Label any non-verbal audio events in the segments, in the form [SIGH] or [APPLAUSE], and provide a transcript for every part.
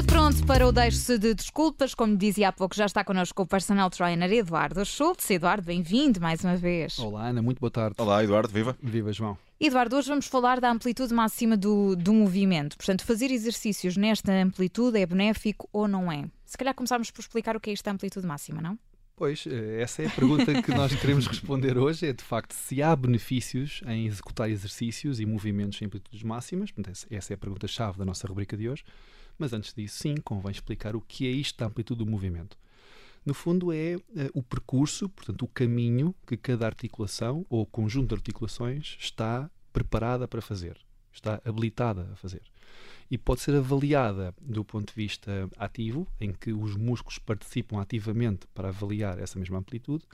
Tudo pronto para o deixe de desculpas. Como dizia há pouco, já está connosco o personal trainer Eduardo Schultz. Eduardo, bem-vindo mais uma vez. Olá, Ana, muito boa tarde. Olá, Eduardo, viva. Viva, João. Eduardo, hoje vamos falar da amplitude máxima do, do movimento. Portanto, fazer exercícios nesta amplitude é benéfico ou não é? Se calhar começarmos por explicar o que é esta amplitude máxima, não? Pois, eh, essa é a pergunta que nós queremos responder hoje: é de facto se há benefícios em executar exercícios e movimentos em amplitudes máximas. Essa é a pergunta-chave da nossa rubrica de hoje. Mas antes disso, sim, convém explicar o que é isto da amplitude do movimento. No fundo, é uh, o percurso, portanto, o caminho que cada articulação ou conjunto de articulações está preparada para fazer, está habilitada a fazer. E pode ser avaliada do ponto de vista ativo, em que os músculos participam ativamente para avaliar essa mesma amplitude,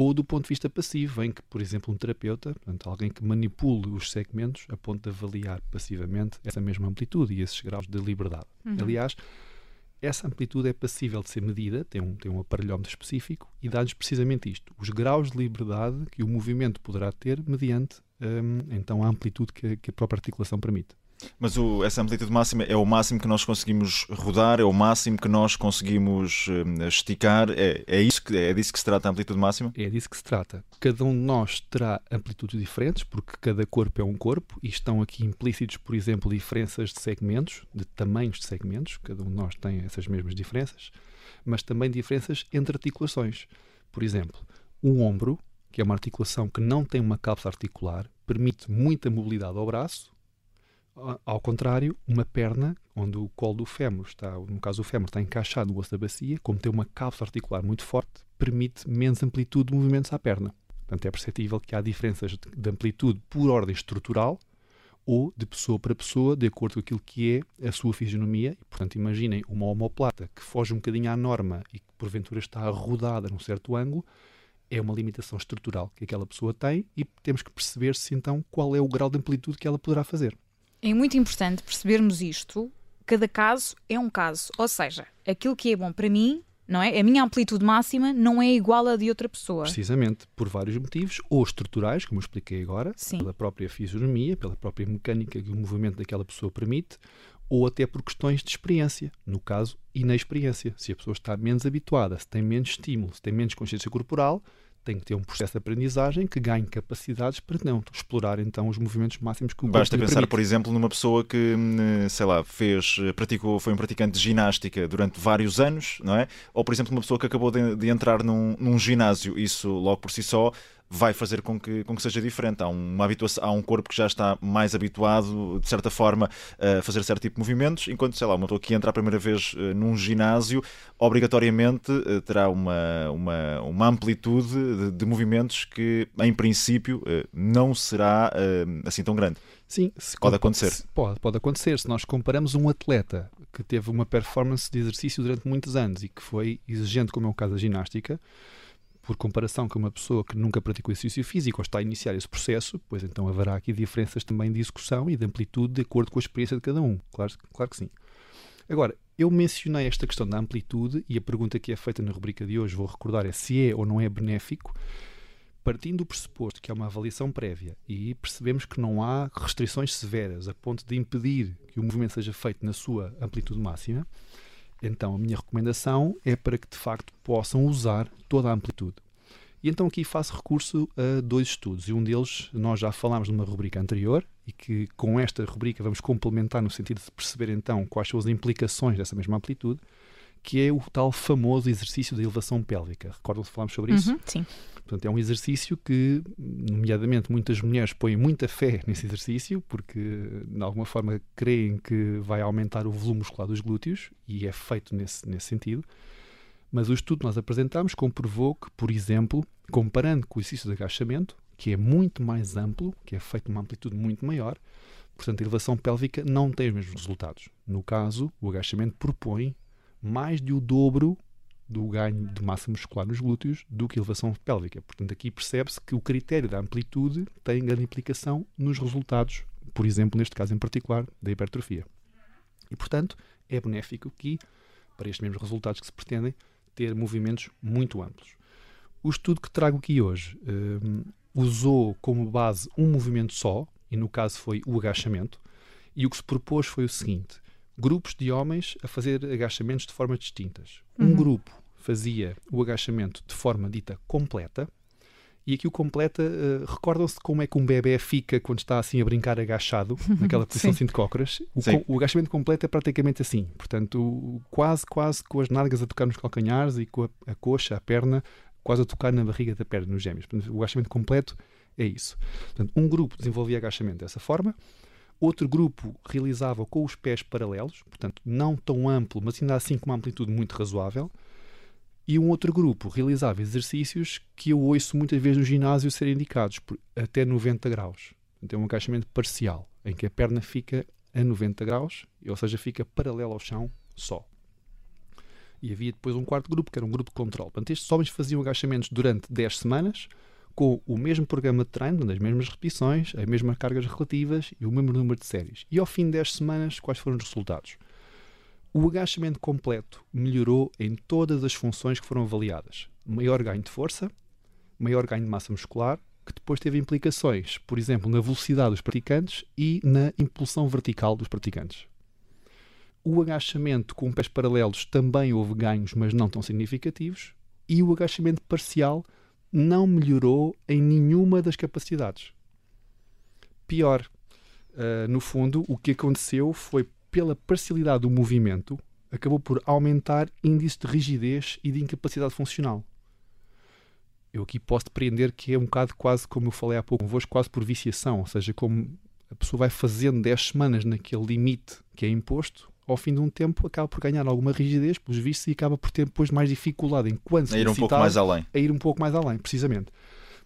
ou do ponto de vista passivo, em que, por exemplo, um terapeuta, portanto, alguém que manipule os segmentos a ponto de avaliar passivamente essa mesma amplitude e esses graus de liberdade. Uhum. Aliás, essa amplitude é passível de ser medida, tem um, tem um aparelhómetro específico e dá-nos precisamente isto: os graus de liberdade que o movimento poderá ter mediante um, então a amplitude que, que a própria articulação permite. Mas o, essa amplitude máxima é o máximo que nós conseguimos rodar, é o máximo que nós conseguimos uh, esticar, é, é, isso que, é disso que se trata a amplitude máxima? É disso que se trata. Cada um de nós terá amplitudes diferentes, porque cada corpo é um corpo, e estão aqui implícitos, por exemplo, diferenças de segmentos, de tamanhos de segmentos, cada um de nós tem essas mesmas diferenças, mas também diferenças entre articulações. Por exemplo, o ombro, que é uma articulação que não tem uma cápsula articular, permite muita mobilidade ao braço, ao contrário, uma perna, onde o colo do fémur está, no caso o fémur está encaixado no osso da bacia, como tem uma cápsula articular muito forte, permite menos amplitude de movimentos à perna. Portanto, é perceptível que há diferenças de amplitude por ordem estrutural ou de pessoa para pessoa, de acordo com aquilo que é a sua fisionomia. E, portanto, imaginem uma homoplata que foge um bocadinho à norma e que porventura está rodada num certo ângulo, é uma limitação estrutural que aquela pessoa tem e temos que perceber se então qual é o grau de amplitude que ela poderá fazer. É muito importante percebermos isto. Cada caso é um caso. Ou seja, aquilo que é bom para mim, não é? A minha amplitude máxima não é igual à de outra pessoa. Precisamente, por vários motivos, ou estruturais, como eu expliquei agora, Sim. pela própria fisionomia, pela própria mecânica que o movimento daquela pessoa permite, ou até por questões de experiência, no caso, inexperiência. Se a pessoa está menos habituada, se tem menos estímulo, se tem menos consciência corporal, tem que ter um processo de aprendizagem que ganhe capacidades para não explorar então os movimentos máximos que o Basta pensar, permite. por exemplo, numa pessoa que, hum, sei lá, fez, praticou, foi um praticante de ginástica durante vários anos, não é? Ou, por exemplo, uma pessoa que acabou de, de entrar num, num ginásio, isso logo por si só vai fazer com que, com que seja diferente. Há, uma habituação, há um corpo que já está mais habituado, de certa forma, a fazer certo tipo de movimentos, enquanto, sei lá, uma pessoa que entra a primeira vez eh, num ginásio, obrigatoriamente eh, terá uma, uma, uma amplitude de, de movimentos que, em princípio, eh, não será assim tão grande. Sim, pode acontecer. Pode, pode acontecer. Se nós comparamos um atleta que teve uma performance de exercício durante muitos anos e que foi exigente, como é o caso da ginástica, por comparação com uma pessoa que nunca praticou exercício físico ou está a iniciar esse processo, pois então haverá aqui diferenças também de execução e de amplitude de acordo com a experiência de cada um. Claro, claro que sim. Agora, eu mencionei esta questão da amplitude e a pergunta que é feita na rubrica de hoje, vou recordar, é se é ou não é benéfico, partindo do pressuposto que há uma avaliação prévia e percebemos que não há restrições severas a ponto de impedir que o movimento seja feito na sua amplitude máxima, então, a minha recomendação é para que de facto possam usar toda a amplitude. E então aqui faço recurso a dois estudos, e um deles nós já falámos numa rubrica anterior, e que com esta rubrica vamos complementar no sentido de perceber então quais são as implicações dessa mesma amplitude, que é o tal famoso exercício de elevação pélvica. Recordam-se falámos sobre isso? Uhum, sim. Portanto, é um exercício que, nomeadamente, muitas mulheres põem muita fé nesse exercício, porque, de alguma forma, creem que vai aumentar o volume muscular dos glúteos, e é feito nesse, nesse sentido. Mas o estudo que nós apresentámos comprovou que, por exemplo, comparando com o exercício de agachamento, que é muito mais amplo, que é feito numa amplitude muito maior, portanto, a elevação pélvica não tem os mesmos resultados. No caso, o agachamento propõe mais de o dobro do ganho de massa muscular nos glúteos do que elevação pélvica. Portanto, aqui percebe-se que o critério da amplitude tem grande implicação nos resultados, por exemplo, neste caso em particular, da hipertrofia. E, portanto, é benéfico aqui, para estes mesmos resultados que se pretendem, ter movimentos muito amplos. O estudo que trago aqui hoje um, usou como base um movimento só, e no caso foi o agachamento, e o que se propôs foi o seguinte: grupos de homens a fazer agachamentos de formas distintas. Um uhum. grupo fazia o agachamento de forma dita completa, e aqui o completa, uh, recordam-se como é que um bebê fica quando está assim a brincar agachado, [LAUGHS] naquela posição assim de cócoras? O, o, agachamento completo é praticamente assim. Portanto, quase, quase com as nádegas a tocar nos calcanhares e com a, a coxa, a perna, quase a tocar na barriga da perna, nos gêmeos. Portanto, o agachamento completo é isso. Portanto, um grupo desenvolvia agachamento dessa forma, outro grupo realizava com os pés paralelos, portanto, não tão amplo, mas ainda assim com uma amplitude muito razoável e um outro grupo realizava exercícios que eu ouço muitas vezes no ginásio serem indicados por até 90 graus. Então, é um agachamento parcial, em que a perna fica a 90 graus, ou seja, fica paralela ao chão só. E havia depois um quarto grupo, que era um grupo de controle. Portanto, estes homens faziam agachamentos durante 10 semanas, com o mesmo programa de treino, as mesmas repetições, as mesmas cargas relativas e o mesmo número de séries. E ao fim de 10 semanas, quais foram os resultados? O agachamento completo melhorou em todas as funções que foram avaliadas. Maior ganho de força, maior ganho de massa muscular, que depois teve implicações, por exemplo, na velocidade dos praticantes e na impulsão vertical dos praticantes. O agachamento com pés paralelos também houve ganhos, mas não tão significativos, e o agachamento parcial não melhorou em nenhuma das capacidades. Pior, uh, no fundo, o que aconteceu foi pela parcialidade do movimento, acabou por aumentar índice de rigidez e de incapacidade funcional. Eu aqui posso depreender que é um bocado quase, como eu falei há pouco convosco, quase por viciação, ou seja, como a pessoa vai fazendo 10 semanas naquele limite que é imposto, ao fim de um tempo acaba por ganhar alguma rigidez, pelos vistos, e acaba por ter depois mais dificuldade enquanto a ir um pouco mais além. A ir um pouco mais além, precisamente.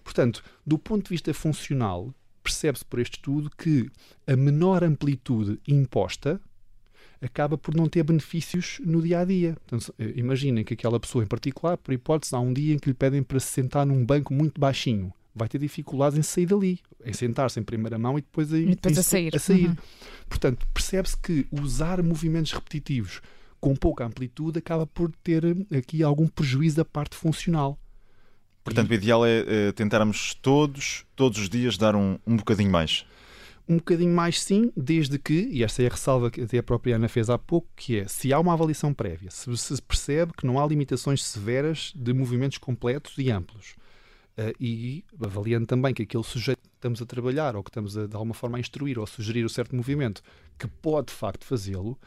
Portanto, do ponto de vista funcional, percebe-se por este estudo que a menor amplitude imposta acaba por não ter benefícios no dia a dia. Então, imaginem que aquela pessoa em particular, por hipótese, há um dia em que lhe pedem para se sentar num banco muito baixinho. Vai ter dificuldades em sair dali, em sentar-se em primeira mão e depois, e depois a sair. A sair. Uhum. Portanto, percebe-se que usar movimentos repetitivos com pouca amplitude acaba por ter aqui algum prejuízo da parte funcional. Portanto, e... o ideal é, é tentarmos todos, todos os dias, dar um, um bocadinho mais um bocadinho mais sim, desde que, e esta é a ressalva que até a própria Ana fez há pouco, que é se há uma avaliação prévia, se se percebe que não há limitações severas de movimentos completos e amplos. Uh, e avaliando também que aquele sujeito que estamos a trabalhar ou que estamos a, de alguma forma a instruir ou a sugerir um certo movimento que pode de facto fazê-lo,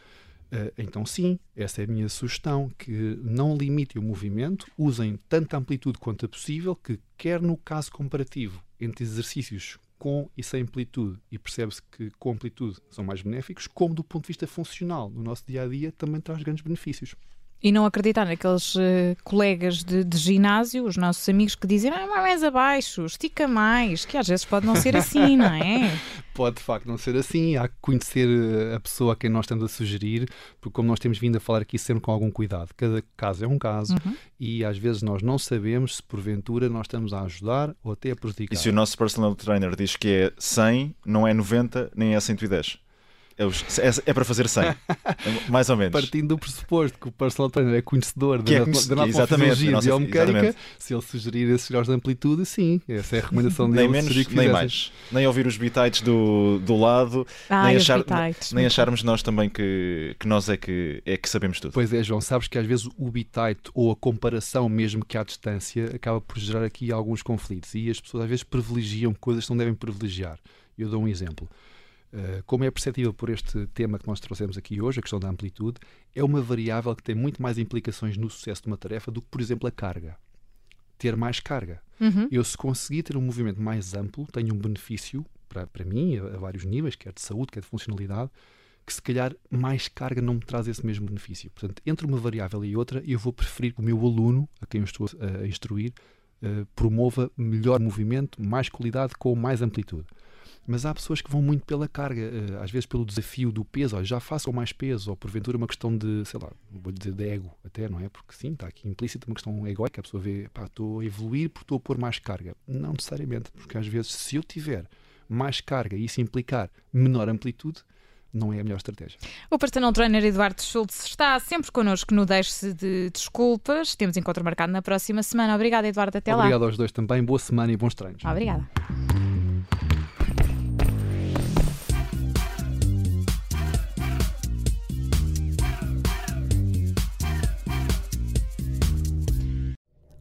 uh, então sim, essa é a minha sugestão, que não limitem o movimento, usem tanta amplitude quanto é possível, que quer no caso comparativo entre exercícios com e sem amplitude, e percebe-se que com amplitude são mais benéficos, como do ponto de vista funcional, no nosso dia a dia, também traz grandes benefícios. E não acreditar naqueles uh, colegas de, de, ginásio, os nossos amigos que dizem ah, mais abaixo, estica mais, que às vezes pode não ser assim, [LAUGHS] não é? pode de facto não ser assim. Há que conhecer eh, a pessoa a quem nós estamos a sugerir, porque como nós temos vindo a falar aqui sempre com algum cuidado, cada caso é um caso uhum. e às vezes nós não sabemos se porventura nós estamos a ajudar ou até a prejudicar. E se o nosso personal trainer diz que é 100, não é 90 nem é 110? É, é, é, para fazer 100, [LAUGHS] mais ou menos. Partindo do pressuposto que o personal trainer é conhecedor da, é da, da fisiologia nossa, biomecânica, se ele sugerir esses graus de amplitude, sim, essa é a recomendação dele. Nem menos, nem mais. Nem ouvir os bitites do, do lado, ah, nem, achar, nem acharmos nós também que, que nós é que, é que sabemos tudo. Pois é, João, sabes que às vezes o bitite ou a comparação mesmo que à distância acaba por gerar aqui alguns conflitos e as pessoas às vezes privilegiam coisas que não devem privilegiar. Eu dou um exemplo. Eh, como é perceptível por este tema que nós trouxemos aqui hoje, a questão da amplitude, é uma variável que tem muito mais implicações no sucesso de uma tarefa do que, por exemplo, a carga. Ter mais carga. Uhum. Eu, se conseguir ter um movimento mais amplo, tenho um benefício para, para mim, a, a vários níveis, quer de saúde, quer de funcionalidade, que se calhar mais carga não me traz esse mesmo benefício. Portanto, entre uma variável e outra, eu vou preferir que o meu aluno, a quem eu estou a instruir, uh, promova melhor movimento, mais qualidade com mais amplitude. Mas há pessoas que vão muito pela carga, eh, às vezes pelo desafio do peso, já faço com mais peso, ou porventura uma questão de, sei lá, vou dizer de ego até, não é? Porque sim, está aqui implícita uma questão egoica, a pessoa vê, pá, estou a evoluir porque estou a pôr mais carga. Não necessariamente, porque às vezes se eu tiver mais carga e isso implicar menor amplitude, não é a melhor estratégia. O personal trainer Eduardo Schultz está sempre connosco no Deixe-se de Desculpas. Temos encontro marcado na próxima semana. Obrigada, Eduardo. Até Obrigado lá. Obrigado aos dois também. Boa semana e bons treinos. Obrigada.